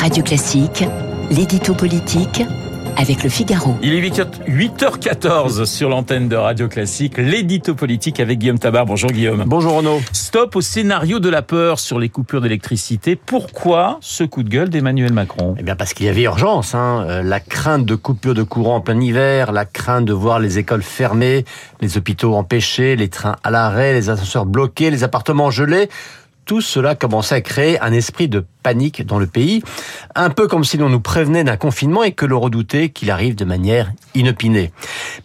Radio Classique, l'édito politique avec le Figaro. Il est 8h14 sur l'antenne de Radio Classique, l'édito politique avec Guillaume Tabar. Bonjour Guillaume. Bonjour Renaud. Stop au scénario de la peur sur les coupures d'électricité. Pourquoi ce coup de gueule d'Emmanuel Macron? Eh bien parce qu'il y avait urgence. Hein. Euh, la crainte de coupures de courant en plein hiver, la crainte de voir les écoles fermées, les hôpitaux empêchés, les trains à l'arrêt, les ascenseurs bloqués, les appartements gelés tout cela commençait à créer un esprit de panique dans le pays, un peu comme si l'on nous prévenait d'un confinement et que l'on redoutait qu'il arrive de manière inopinée.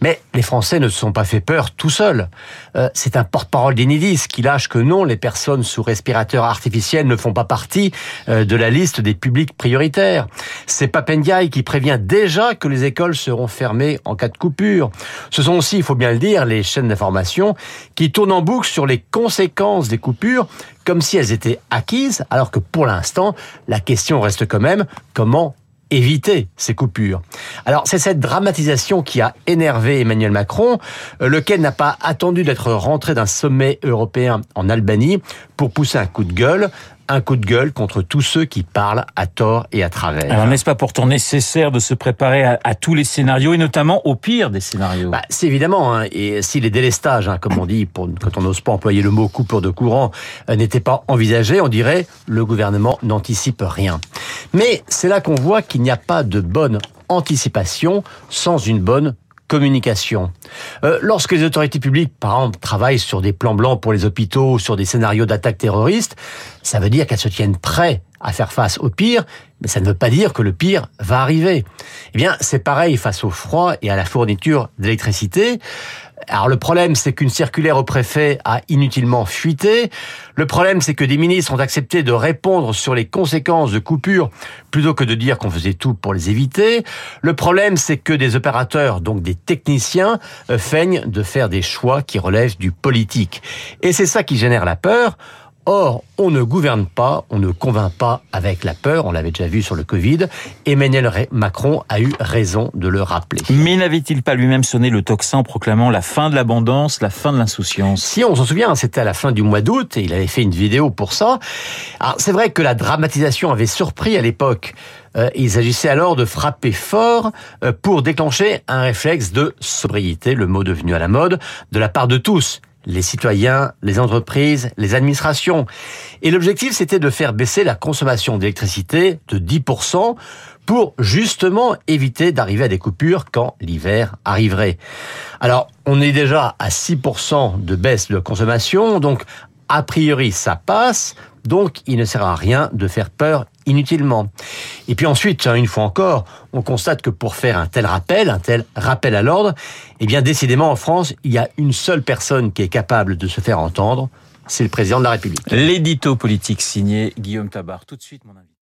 Mais les Français ne se sont pas fait peur tout seuls. Euh, c'est un porte-parole d'Enidis qui lâche que non, les personnes sous respirateur artificiel ne font pas partie euh, de la liste des publics prioritaires. C'est Papendiaï qui prévient déjà que les écoles seront fermées en cas de coupure. Ce sont aussi, il faut bien le dire, les chaînes d'information qui tournent en boucle sur les conséquences des coupures comme si elles étaient acquises, alors que pour l'instant, la question reste quand même comment éviter ces coupures. Alors c'est cette dramatisation qui a énervé Emmanuel Macron, euh, lequel n'a pas attendu d'être rentré d'un sommet européen en Albanie pour pousser un coup de gueule un coup de gueule contre tous ceux qui parlent à tort et à travers. Alors n'est-ce pas pourtant nécessaire de se préparer à, tous les scénarios et notamment au pire des scénarios? Bah, C'est évidemment, hein, et si les délestages, hein, comme on dit, pour, quand on n'ose pas employer le mot coupure de courant, euh, n'étaient pas envisagés, on dirait le gouvernement n'anticipe rien. Mais c'est là qu'on voit qu'il n'y a pas de bonne anticipation sans une bonne communication. Euh, lorsque les autorités publiques, par exemple, travaillent sur des plans blancs pour les hôpitaux, sur des scénarios d'attaque terroriste, ça veut dire qu'elles se tiennent prêtes à faire face au pire, mais ça ne veut pas dire que le pire va arriver. Eh bien, c'est pareil face au froid et à la fourniture d'électricité. Alors le problème, c'est qu'une circulaire au préfet a inutilement fuité. Le problème, c'est que des ministres ont accepté de répondre sur les conséquences de coupures plutôt que de dire qu'on faisait tout pour les éviter. Le problème, c'est que des opérateurs, donc des techniciens, euh, feignent de faire des choix qui relèvent du politique. Et c'est ça qui génère la peur. Or, on ne gouverne pas, on ne convainc pas avec la peur, on l'avait déjà vu sur le Covid. Emmanuel Macron a eu raison de le rappeler. Mais n'avait-il pas lui-même sonné le tocsin en proclamant la fin de l'abondance, la fin de l'insouciance? Si, on s'en souvient, c'était à la fin du mois d'août et il avait fait une vidéo pour ça. Alors, c'est vrai que la dramatisation avait surpris à l'époque. Euh, il s'agissait alors de frapper fort euh, pour déclencher un réflexe de sobriété, le mot devenu à la mode, de la part de tous les citoyens, les entreprises, les administrations. Et l'objectif, c'était de faire baisser la consommation d'électricité de 10% pour justement éviter d'arriver à des coupures quand l'hiver arriverait. Alors, on est déjà à 6% de baisse de consommation, donc a priori ça passe, donc il ne sert à rien de faire peur inutilement. Et puis ensuite, une fois encore, on constate que pour faire un tel rappel, un tel rappel à l'ordre, eh bien décidément en France, il y a une seule personne qui est capable de se faire entendre, c'est le président de la République. L'édito politique signé Guillaume Tabar. Tout de suite, mon ami.